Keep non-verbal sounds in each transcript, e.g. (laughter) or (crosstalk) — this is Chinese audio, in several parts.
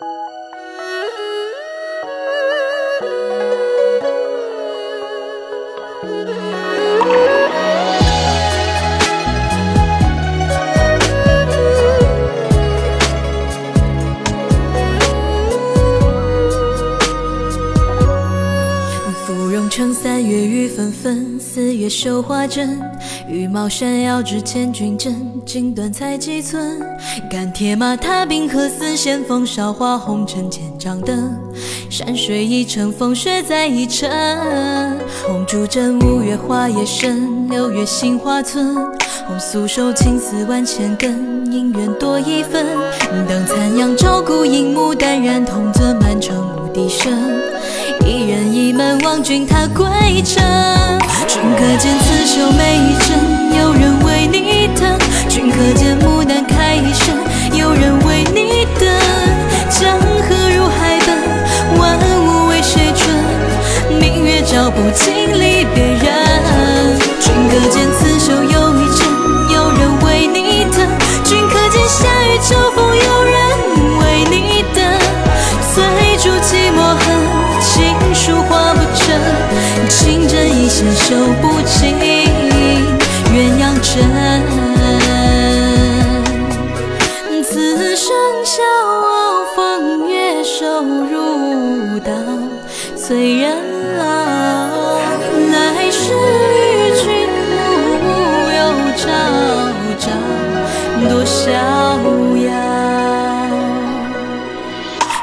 春 (laughs) 月雨纷纷，四月绣花针。羽毛闪耀至千军阵，锦缎裁几寸。赶铁马踏冰河，似线风韶华红尘千丈灯。山水一程，风雪再一程。红烛枕，五月花叶深，六月杏花村。红素手，青丝万千根，姻缘多一分。等残阳照孤影，牡丹染铜樽，满城牧笛声。一人一门望君踏归程，见刺绣每一针，有人为你等。君可见牡丹开一生，有人为你等。江河入海奔，万物为谁春？明月照不尽离别一线绣不尽鸳鸯枕。此生笑傲风月，瘦如刀，催人老。来世与君暮暮又朝朝，多逍遥。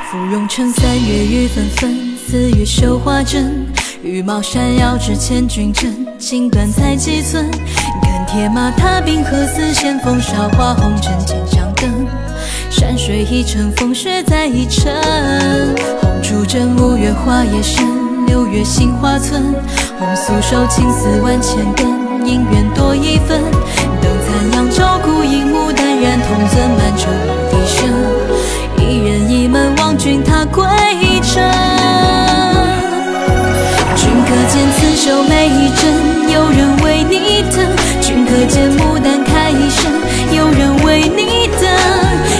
芙蓉城三月雨纷纷。四月绣花针，羽毛闪耀至千军阵。锦缎裁几寸，看铁马踏冰河，丝线风韶华红尘千丈灯。山水一程，风雪再一程。红烛枕，五月花叶深，六月杏花村。红素手，青丝万千根，姻缘多一分。等残阳照孤影每一针，有人为你等。君可见牡丹开一生，有人为你等。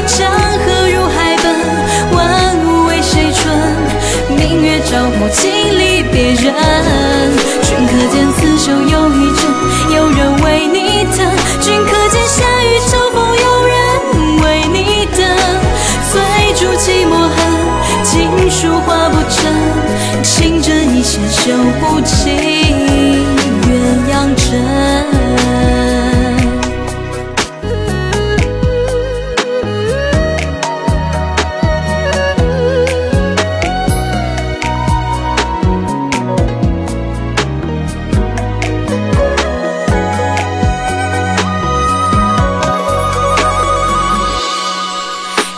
江河入海奔，万物为谁春？明月照不尽针。牵绣不尽鸳鸯枕。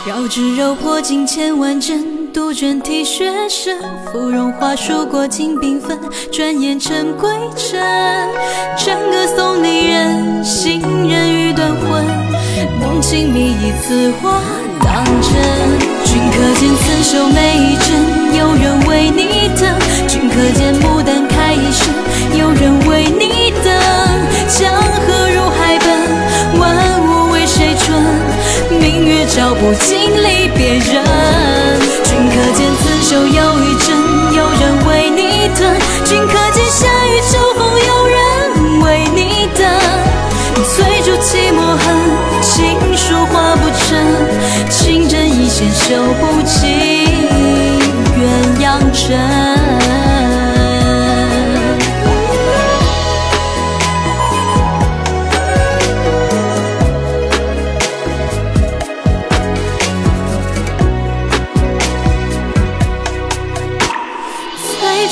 绕指柔破尽千万针。杜鹃啼血声，芙蓉花树过尽缤纷，转眼成归尘，战歌送离人，行人欲断魂。浓情蜜意，此话当真。君可见刺绣每一针，有人为你等。君可见牡丹开一生，有人为你等。江河入海奔，万物为谁春？明月照不尽离别人。就有一阵，有人为你等。君可见夏雨秋风，有人为你等。翠竹寂寞恨，情书化不成，情针意线绣不尽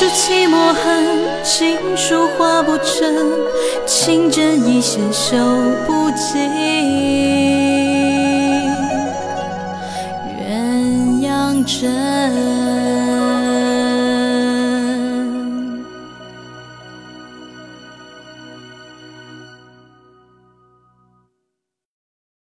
是寂寞恨，情书画不成，情针一线绣不尽鸳鸯枕。